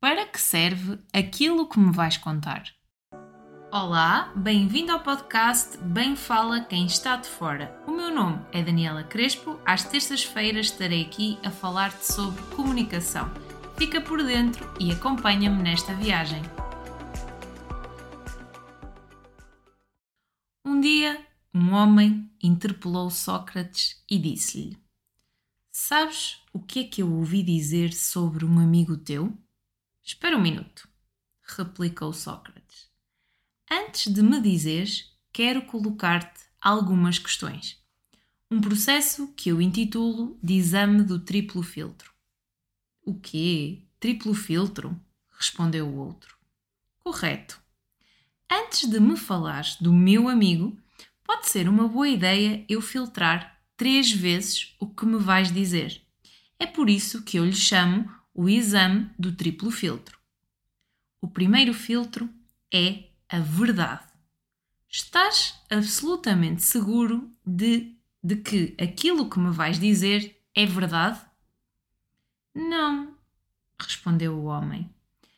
Para que serve aquilo que me vais contar? Olá, bem-vindo ao podcast Bem Fala Quem Está de Fora. O meu nome é Daniela Crespo. Às terças-feiras estarei aqui a falar-te sobre comunicação. Fica por dentro e acompanha-me nesta viagem. Um dia, um homem interpelou Sócrates e disse-lhe: Sabes o que é que eu ouvi dizer sobre um amigo teu? Espera um minuto, replicou Sócrates. Antes de me dizeres, quero colocar-te algumas questões. Um processo que eu intitulo de exame do triplo filtro. O quê? Triplo filtro? respondeu o outro. Correto. Antes de me falares do meu amigo, pode ser uma boa ideia eu filtrar três vezes o que me vais dizer. É por isso que eu lhe chamo o exame do triplo filtro. O primeiro filtro é a verdade. Estás absolutamente seguro de, de que aquilo que me vais dizer é verdade? Não, respondeu o homem.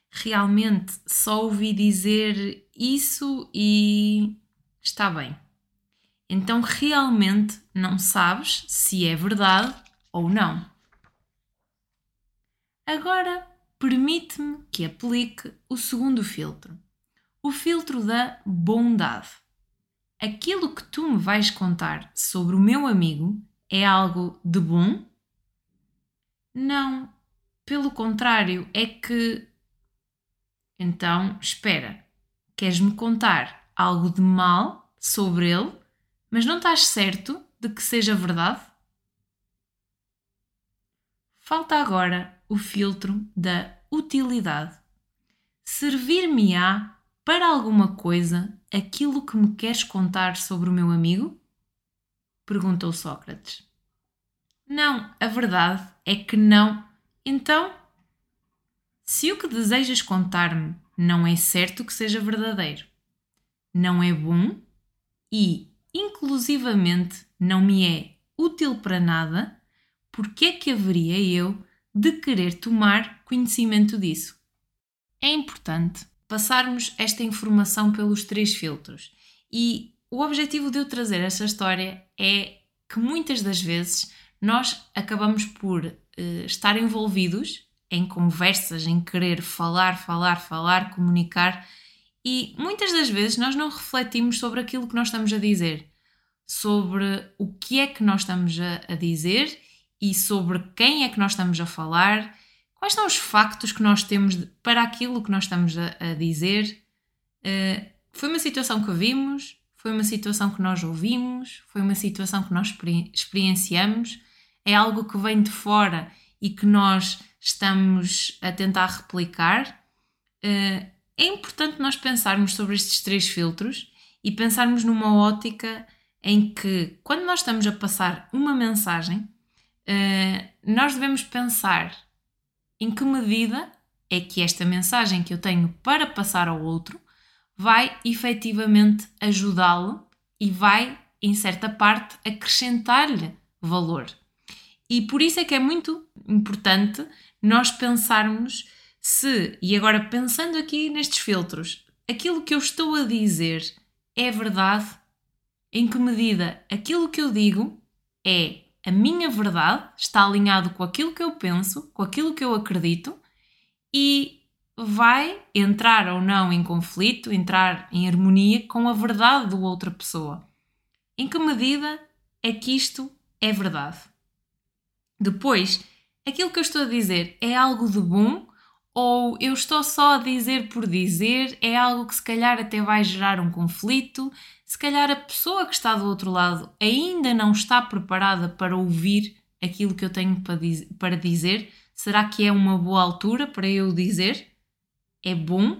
Realmente só ouvi dizer isso e está bem. Então realmente não sabes se é verdade ou não. Agora permite-me que aplique o segundo filtro, o filtro da bondade. Aquilo que tu me vais contar sobre o meu amigo é algo de bom? Não, pelo contrário, é que. Então, espera, queres-me contar algo de mal sobre ele, mas não estás certo de que seja verdade? Falta agora o filtro da utilidade. Servir-me-á para alguma coisa aquilo que me queres contar sobre o meu amigo? Perguntou Sócrates. Não, a verdade é que não. Então, se o que desejas contar-me não é certo que seja verdadeiro, não é bom e, inclusivamente, não me é útil para nada, por que é que haveria eu de querer tomar conhecimento disso. É importante passarmos esta informação pelos três filtros e o objetivo de eu trazer esta história é que muitas das vezes nós acabamos por uh, estar envolvidos em conversas, em querer falar, falar, falar, comunicar e muitas das vezes nós não refletimos sobre aquilo que nós estamos a dizer, sobre o que é que nós estamos a, a dizer e sobre quem é que nós estamos a falar, quais são os factos que nós temos para aquilo que nós estamos a, a dizer. Uh, foi uma situação que vimos, foi uma situação que nós ouvimos, foi uma situação que nós experienciamos, é algo que vem de fora e que nós estamos a tentar replicar. Uh, é importante nós pensarmos sobre estes três filtros e pensarmos numa ótica em que, quando nós estamos a passar uma mensagem, uh, nós devemos pensar em que medida é que esta mensagem que eu tenho para passar ao outro vai efetivamente ajudá-lo e vai, em certa parte, acrescentar-lhe valor. E por isso é que é muito importante nós pensarmos se, e agora pensando aqui nestes filtros, aquilo que eu estou a dizer é verdade, em que medida aquilo que eu digo é a minha verdade está alinhado com aquilo que eu penso, com aquilo que eu acredito e vai entrar ou não em conflito, entrar em harmonia com a verdade da outra pessoa. Em que medida é que isto é verdade? Depois, aquilo que eu estou a dizer é algo de bom ou eu estou só a dizer por dizer, é algo que se calhar até vai gerar um conflito, se calhar a pessoa que está do outro lado ainda não está preparada para ouvir aquilo que eu tenho para dizer. Será que é uma boa altura para eu dizer? É bom?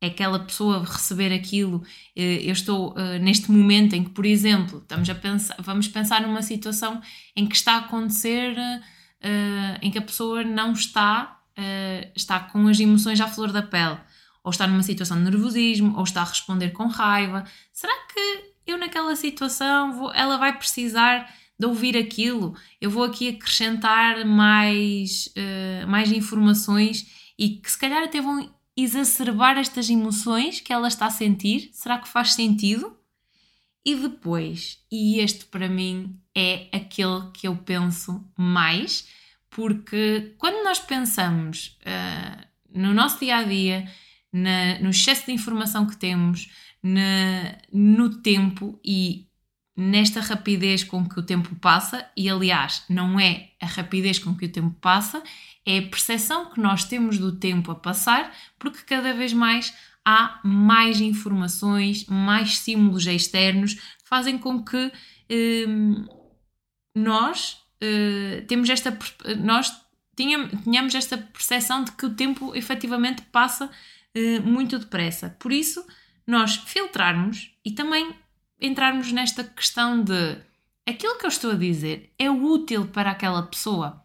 É aquela pessoa receber aquilo? Eh, eu estou eh, neste momento em que, por exemplo, estamos a pensar, vamos pensar numa situação em que está a acontecer, eh, em que a pessoa não está está com as emoções à flor da pele, ou está numa situação de nervosismo, ou está a responder com raiva. Será que eu naquela situação vou, ela vai precisar de ouvir aquilo? Eu vou aqui acrescentar mais, uh, mais informações e que se calhar até vão exacerbar estas emoções que ela está a sentir? Será que faz sentido? E depois, e este para mim é aquele que eu penso mais, porque quando nós pensamos uh, no nosso dia a dia, na, no excesso de informação que temos, na, no tempo e nesta rapidez com que o tempo passa, e aliás, não é a rapidez com que o tempo passa, é a percepção que nós temos do tempo a passar, porque cada vez mais há mais informações, mais estímulos externos que fazem com que hum, nós uh, temos esta nós tenhamos esta percepção de que o tempo efetivamente passa muito depressa. Por isso, nós filtrarmos e também entrarmos nesta questão de aquilo que eu estou a dizer é útil para aquela pessoa?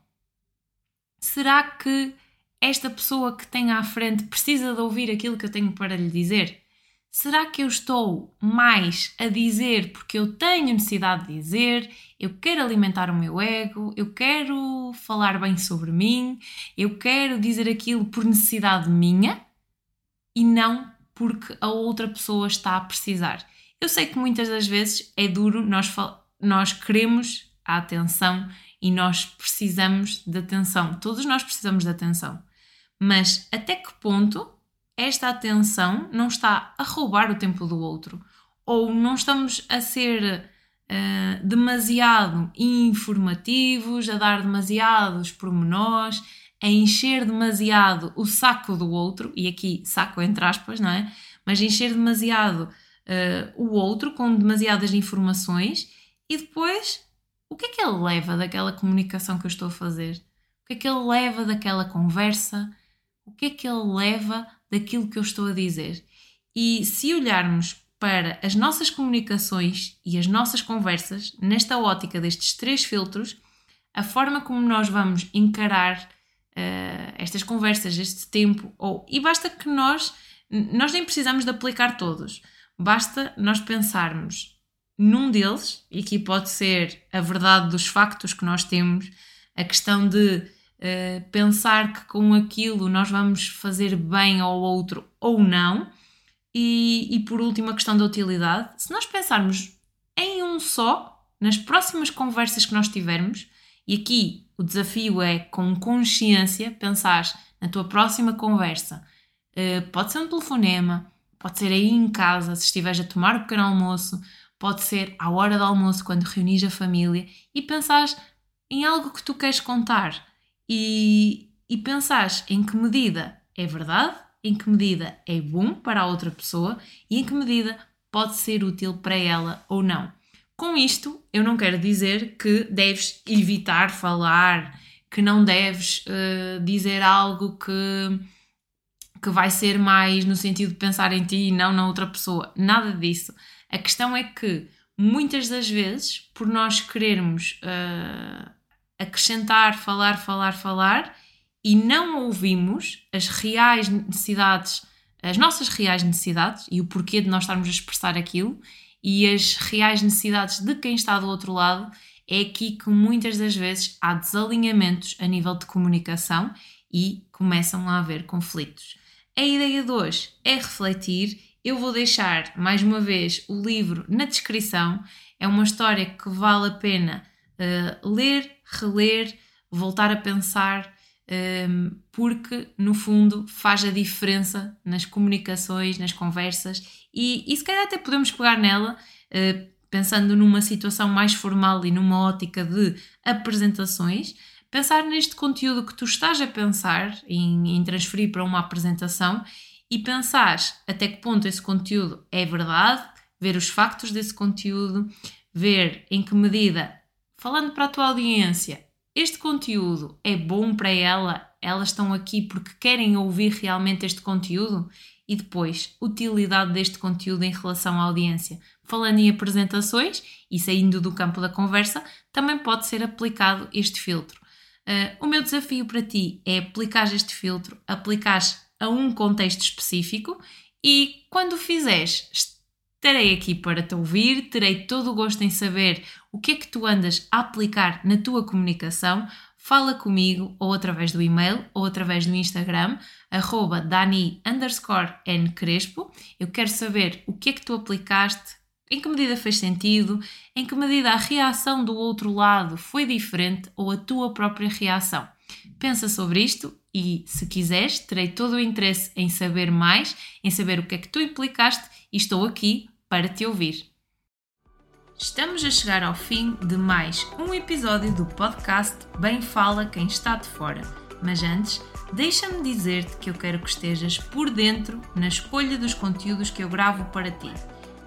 Será que esta pessoa que tem à frente precisa de ouvir aquilo que eu tenho para lhe dizer? Será que eu estou mais a dizer porque eu tenho necessidade de dizer, eu quero alimentar o meu ego, eu quero falar bem sobre mim, eu quero dizer aquilo por necessidade minha e não porque a outra pessoa está a precisar? Eu sei que muitas das vezes é duro, nós, nós queremos a atenção e nós precisamos de atenção. Todos nós precisamos de atenção. Mas até que ponto esta atenção não está a roubar o tempo do outro? Ou não estamos a ser uh, demasiado informativos, a dar demasiados pormenores, a encher demasiado o saco do outro, e aqui saco entre aspas, não é? Mas encher demasiado uh, o outro com demasiadas informações e depois o que é que ele leva daquela comunicação que eu estou a fazer? O que é que ele leva daquela conversa? O que é que ele leva daquilo que eu estou a dizer? E se olharmos para as nossas comunicações e as nossas conversas, nesta ótica destes três filtros, a forma como nós vamos encarar uh, estas conversas, este tempo, ou, e basta que nós, nós nem precisamos de aplicar todos, Basta nós pensarmos num deles, e aqui pode ser a verdade dos factos que nós temos, a questão de uh, pensar que com aquilo nós vamos fazer bem ao outro ou não, e, e por último a questão da utilidade. Se nós pensarmos em um só, nas próximas conversas que nós tivermos, e aqui o desafio é com consciência pensar na tua próxima conversa, uh, pode ser um telefonema, Pode ser aí em casa, se estiveres a tomar o pequeno almoço, pode ser à hora do almoço, quando reunis a família e pensares em algo que tu queres contar e, e pensares em que medida é verdade, em que medida é bom para a outra pessoa e em que medida pode ser útil para ela ou não. Com isto, eu não quero dizer que deves evitar falar, que não deves uh, dizer algo que que vai ser mais no sentido de pensar em ti e não na outra pessoa. Nada disso. A questão é que muitas das vezes, por nós querermos uh, acrescentar, falar, falar, falar e não ouvimos as reais necessidades, as nossas reais necessidades e o porquê de nós estarmos a expressar aquilo e as reais necessidades de quem está do outro lado, é aqui que muitas das vezes há desalinhamentos a nível de comunicação e começam a haver conflitos. A ideia de hoje é refletir. Eu vou deixar mais uma vez o livro na descrição. É uma história que vale a pena uh, ler, reler, voltar a pensar, um, ehm, porque no fundo faz a diferença nas comunicações, nas conversas e, e se calhar até podemos pegar nela. Uh, pensando numa situação mais formal e numa ótica de apresentações, pensar neste conteúdo que tu estás a pensar em, em transferir para uma apresentação e pensar até que ponto esse conteúdo é verdade, ver os factos desse conteúdo, ver em que medida, falando para a tua audiência, este conteúdo é bom para ela, elas estão aqui porque querem ouvir realmente este conteúdo e depois, utilidade deste conteúdo em relação à audiência. Falando em apresentações e saindo do campo da conversa, também pode ser aplicado este filtro. Uh, o meu desafio para ti é aplicar este filtro, aplicar a um contexto específico e quando o fizeres, estarei aqui para te ouvir, terei todo o gosto em saber o que é que tu andas a aplicar na tua comunicação. Fala comigo ou através do e-mail ou através do Instagram, arroba dani underscore ncrespo. Eu quero saber o que é que tu aplicaste, em que medida fez sentido, em que medida a reação do outro lado foi diferente ou a tua própria reação. Pensa sobre isto e, se quiseres, terei todo o interesse em saber mais, em saber o que é que tu implicaste e estou aqui para te ouvir. Estamos a chegar ao fim de mais um episódio do podcast Bem Fala Quem Está de Fora. Mas antes, deixa-me dizer-te que eu quero que estejas por dentro na escolha dos conteúdos que eu gravo para ti.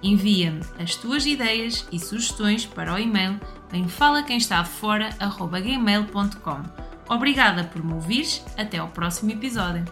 Envia-me as tuas ideias e sugestões para o e-mail bemfalaquemestadefora.gmail.com Obrigada por me ouvires, até ao próximo episódio.